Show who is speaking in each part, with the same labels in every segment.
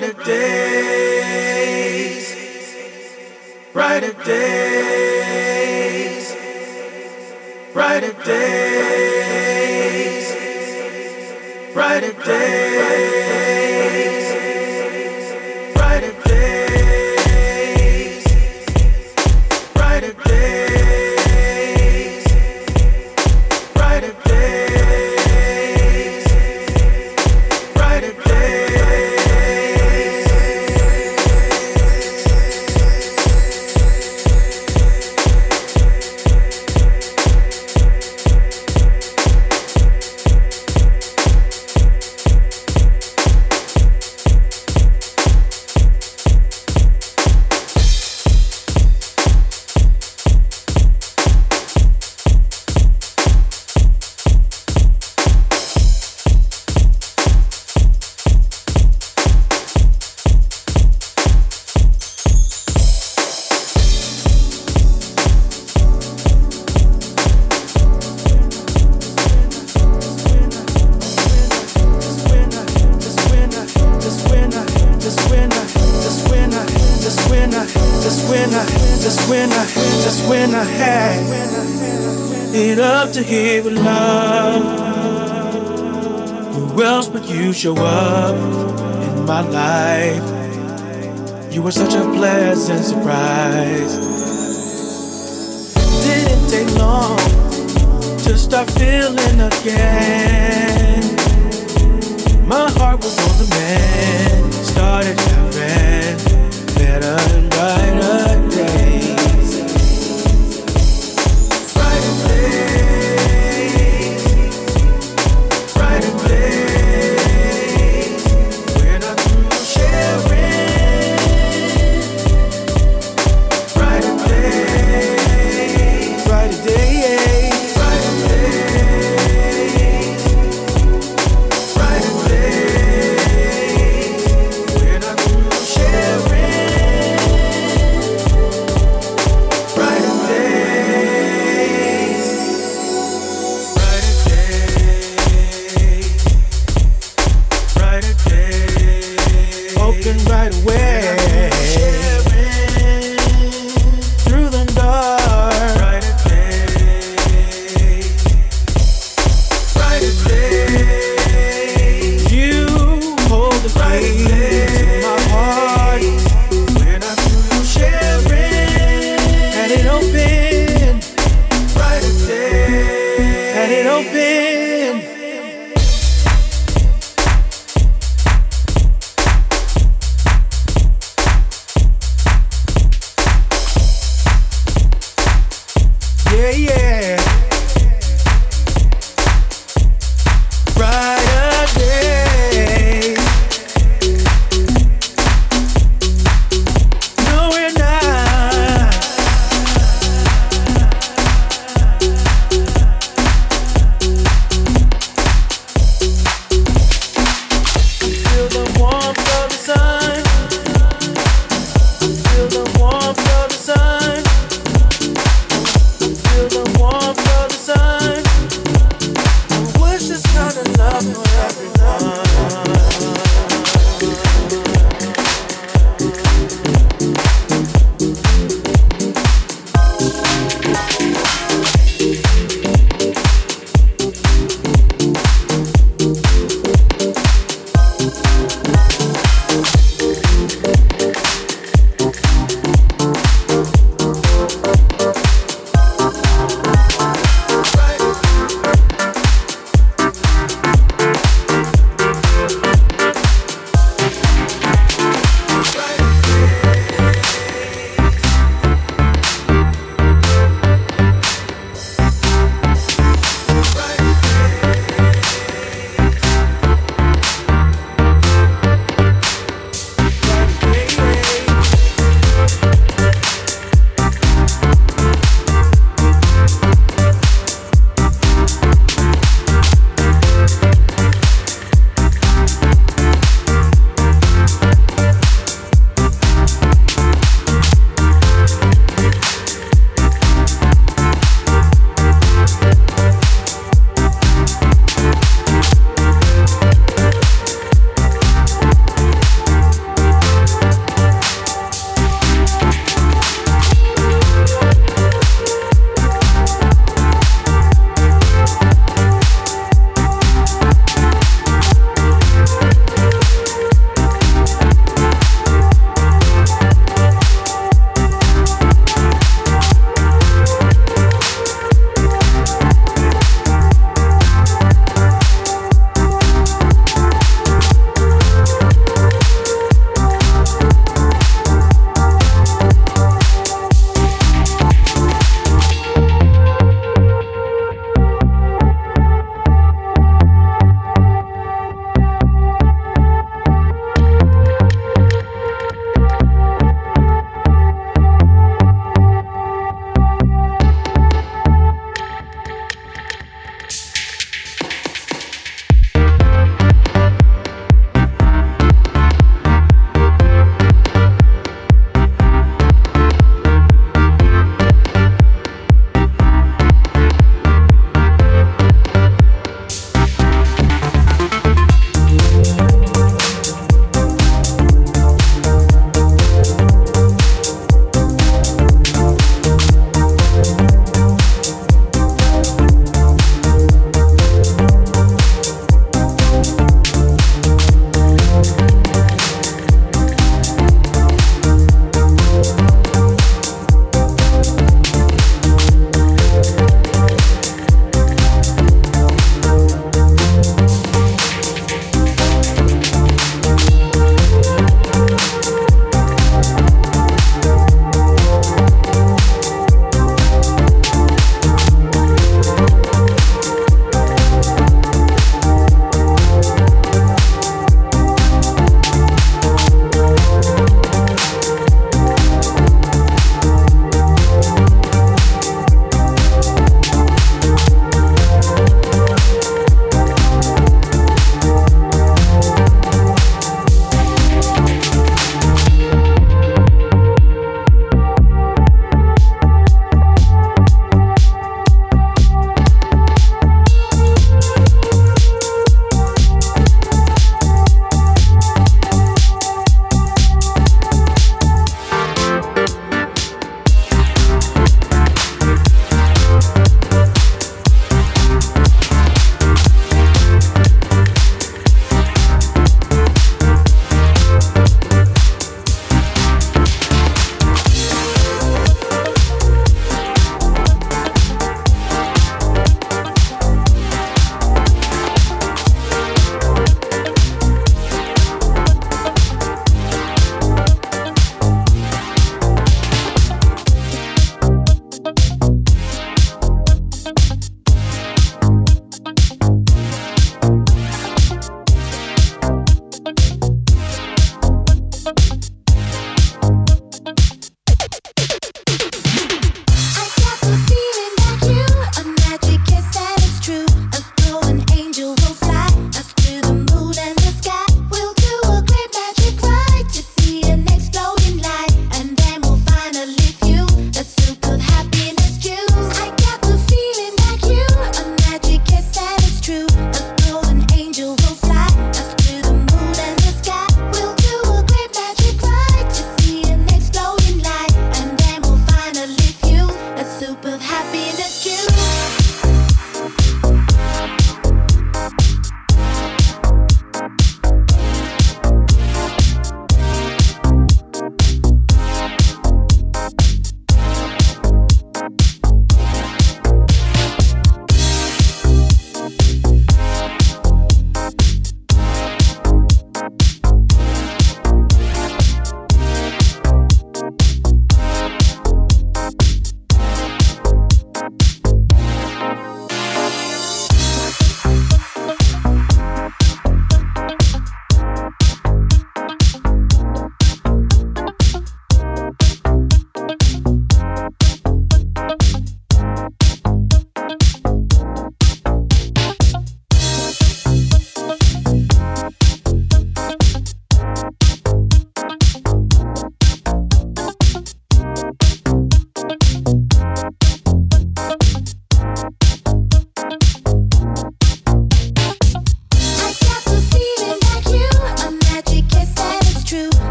Speaker 1: brighter days, brighter days, show up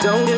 Speaker 2: Don't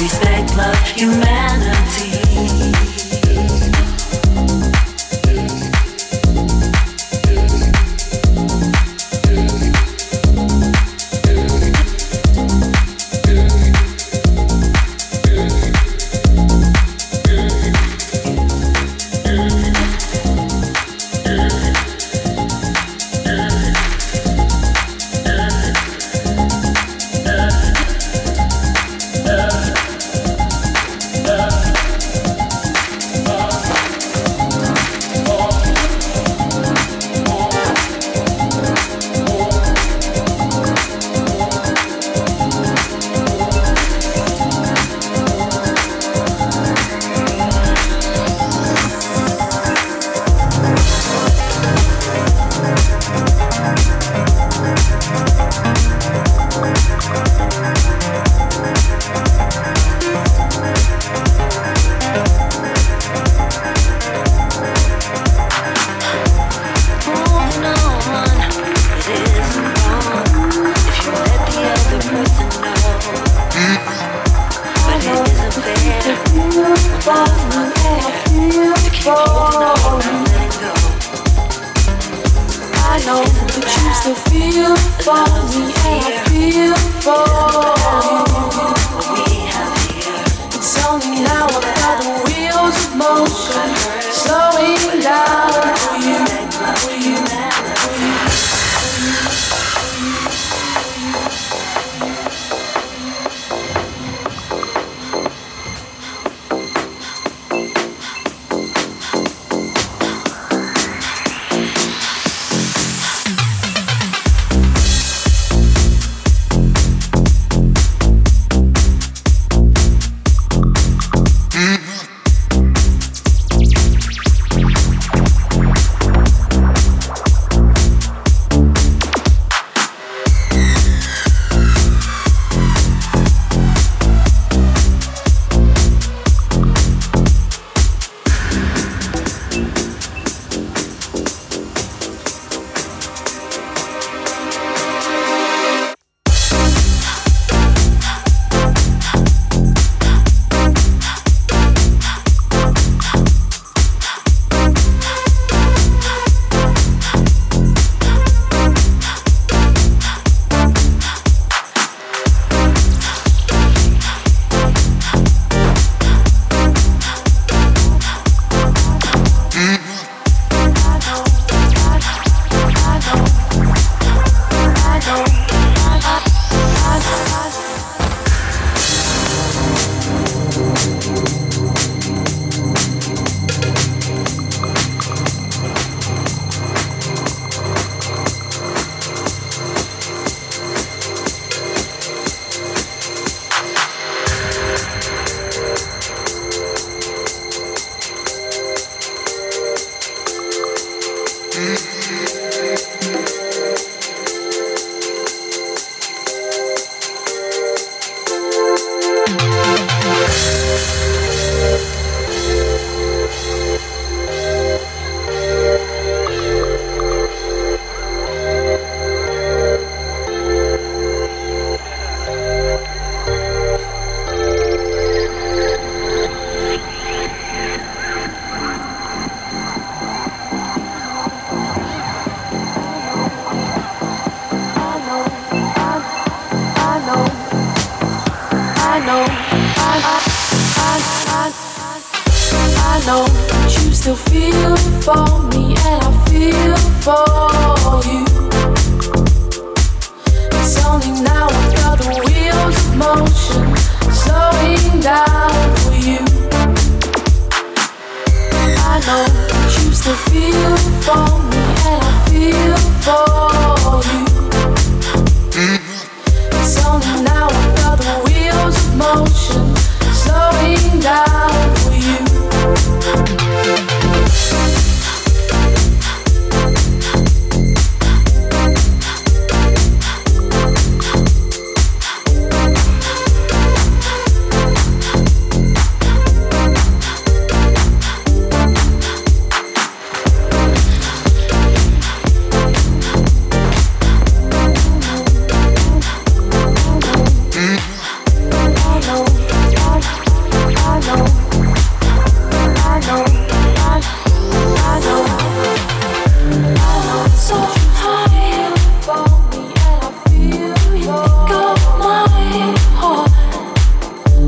Speaker 2: Respect, love, humanity.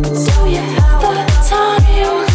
Speaker 2: So you have the
Speaker 3: time.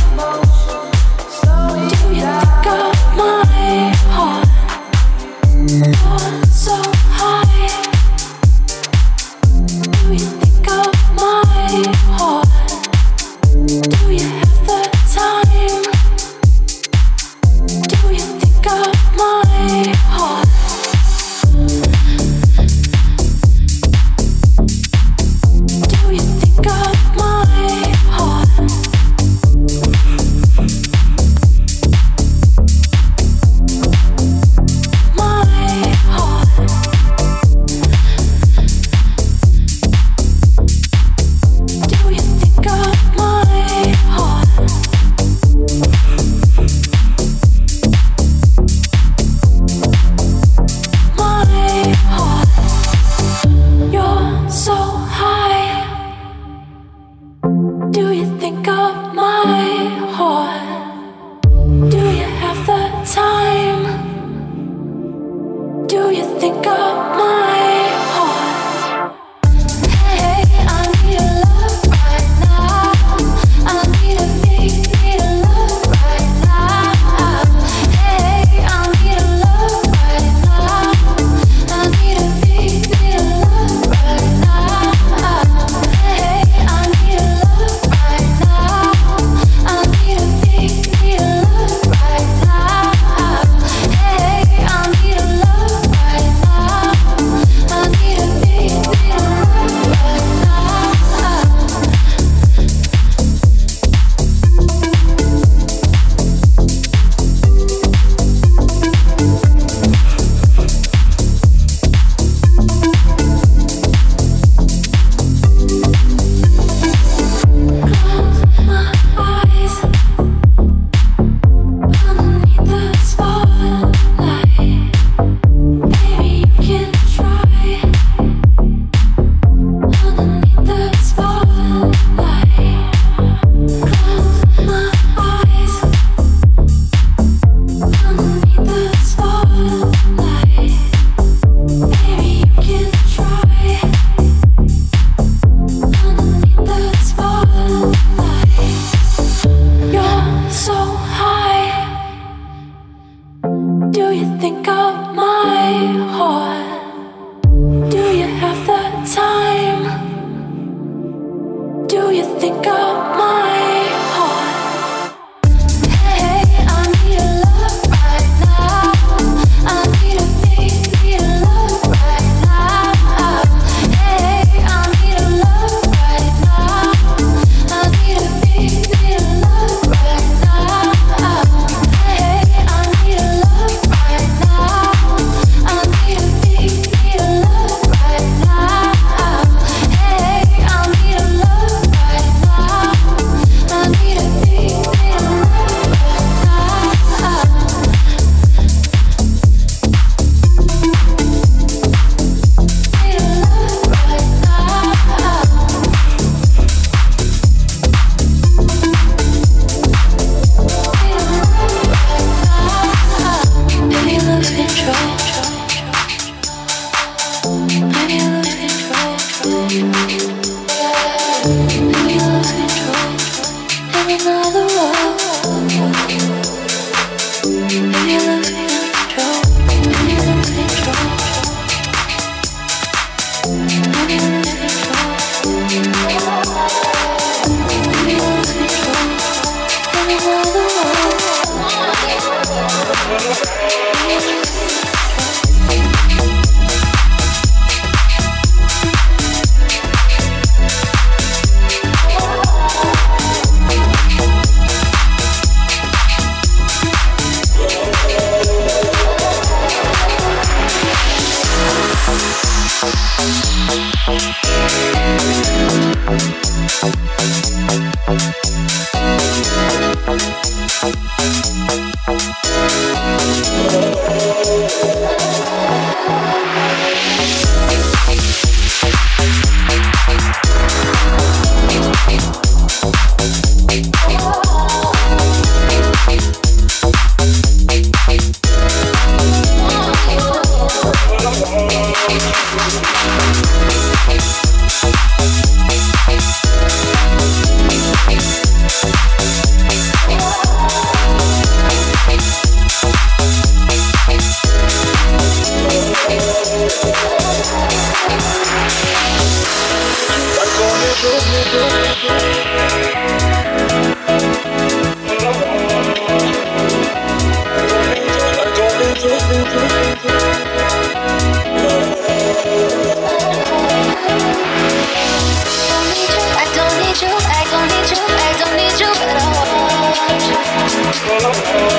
Speaker 3: oh.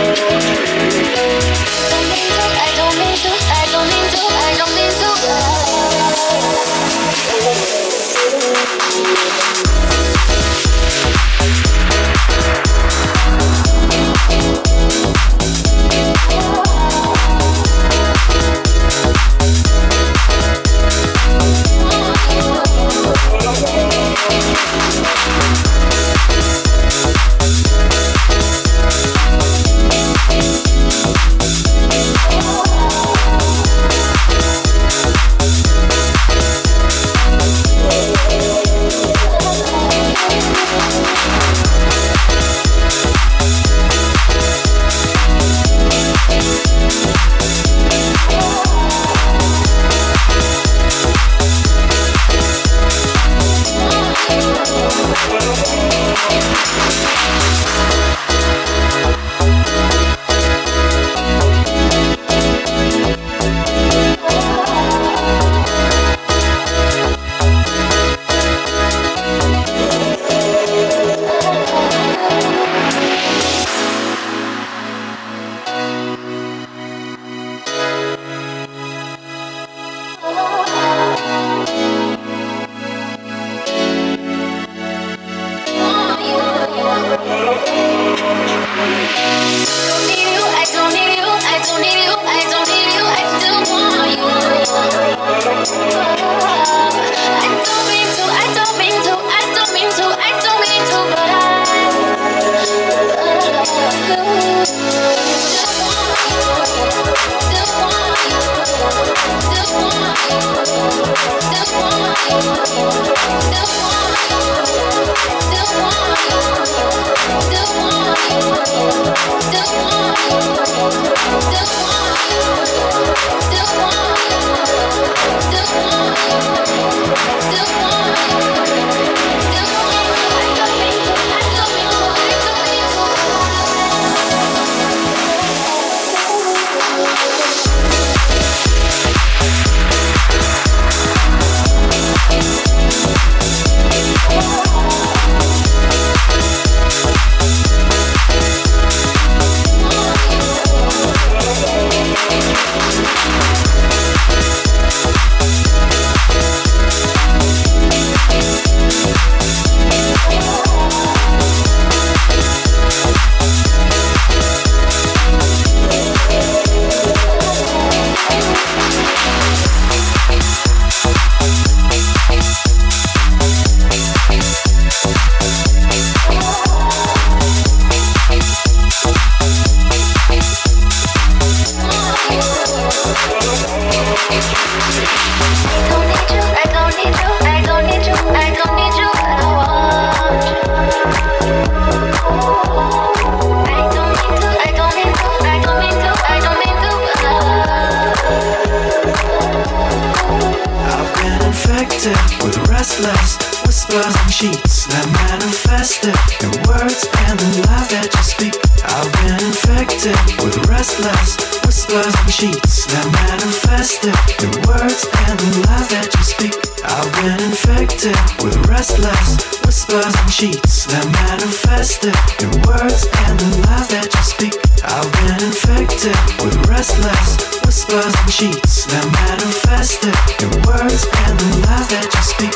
Speaker 4: I've been infected
Speaker 5: with restless whispers and sheets that manifested in words and the lies that you speak. I've been infected with restless whispers and sheets that manifested in words and the lies that you speak.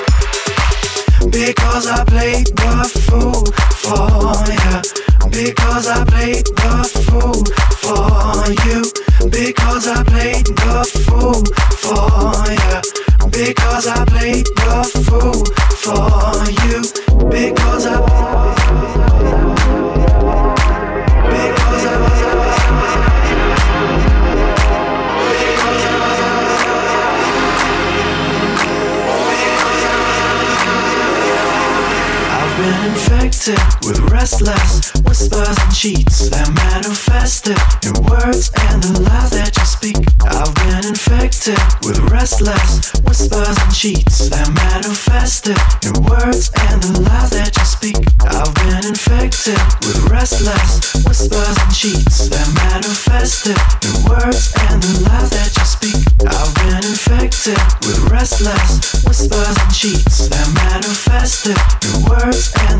Speaker 5: Because I played the fool for you. Because I played the fool for you. Because I played the fool for you. Because I played the fool for you. Because I. Infected with restless whispers and cheats that manifested in words and the lies that you speak. I've been infected with restless whispers and cheats that manifested in words and the lies that you speak. I've been infected with restless whispers and cheats that manifested in words and the lies that you speak. I've been infected with restless whispers and cheats that manifested in words and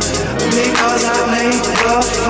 Speaker 5: Because I
Speaker 6: made love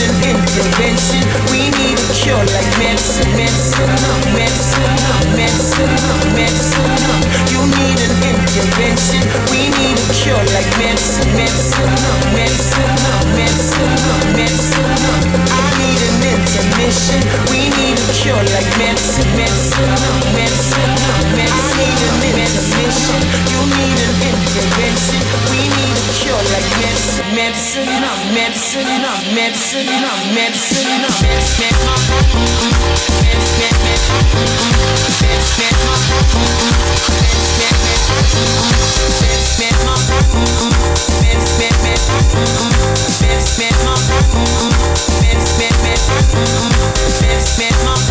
Speaker 6: intervention. We need a cure like medicine, medicine, medicine, medicine, medicine. You need an intervention. We need a cure like medicine, medicine, medicine, medicine, medicine. I need an intermission. We need cure like medicine, medicine, medicine, medicine. I need an intervention, you need an intervention. We need a cure like medicine, medicine, medicine, medicine, medicine, medicine, medicine.
Speaker 5: Spend my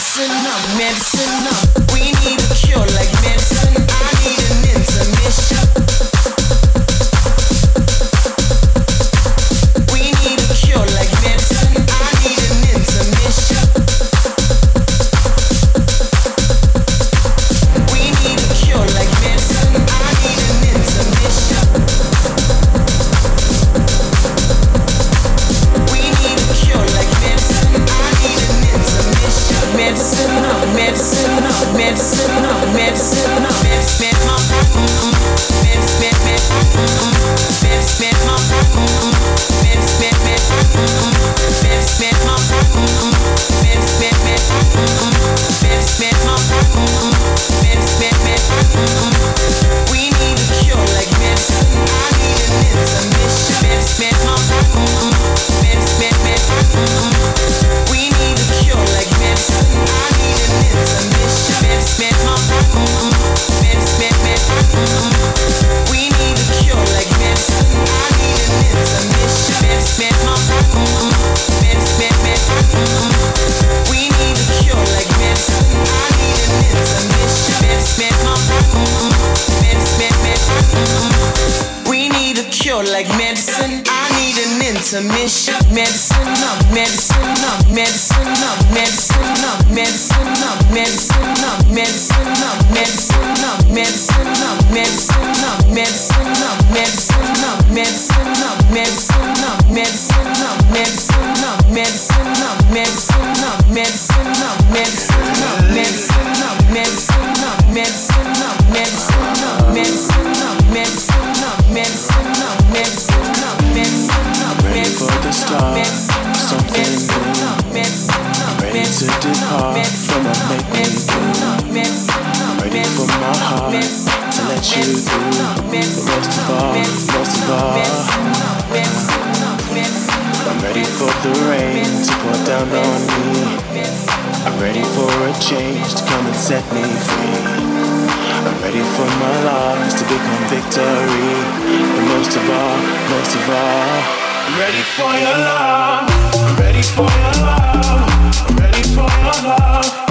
Speaker 5: medicine, I'm medicine. set me free. I'm ready for my lies to become victory. But most of all, most of all, I'm ready for your love. I'm ready for your love. I'm ready for your love.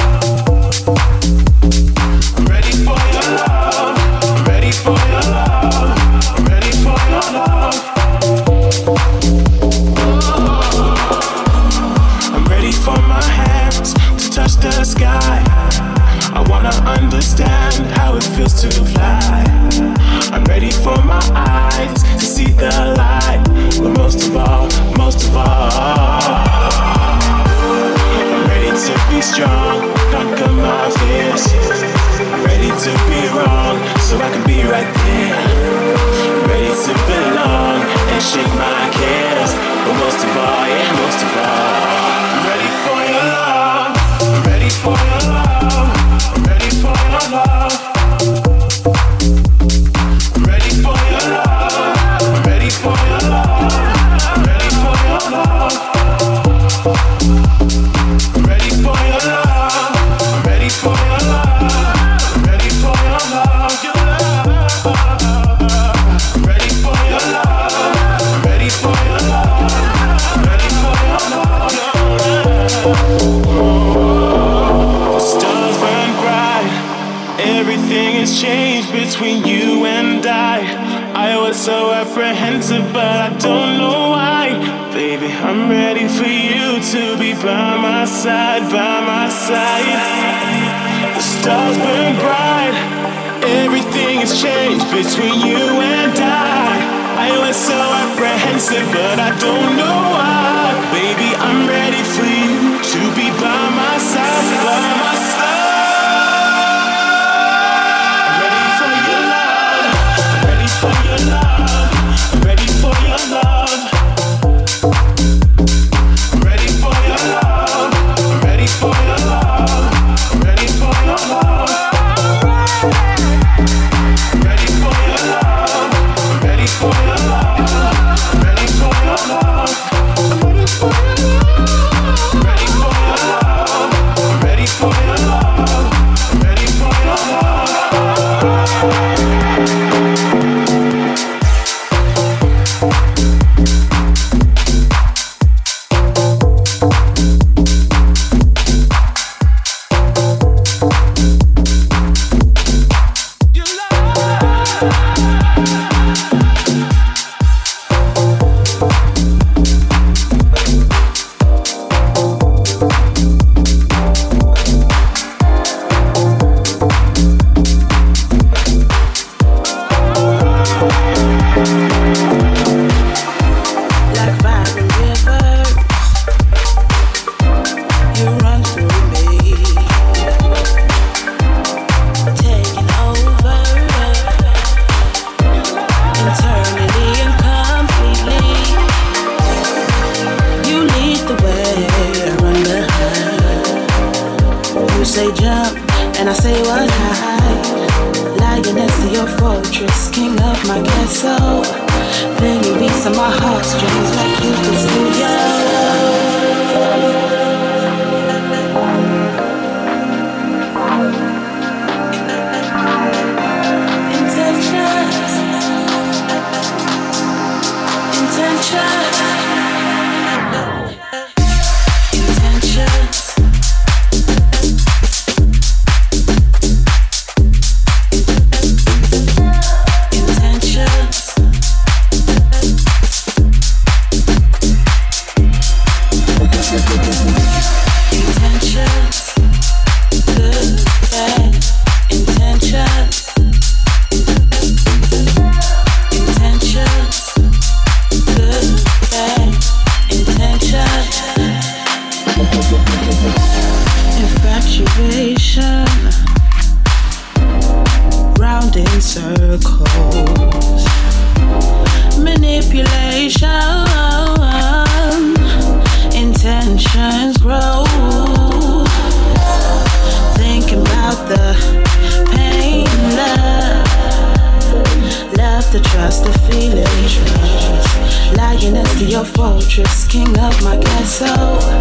Speaker 3: Fortress, king of my castle.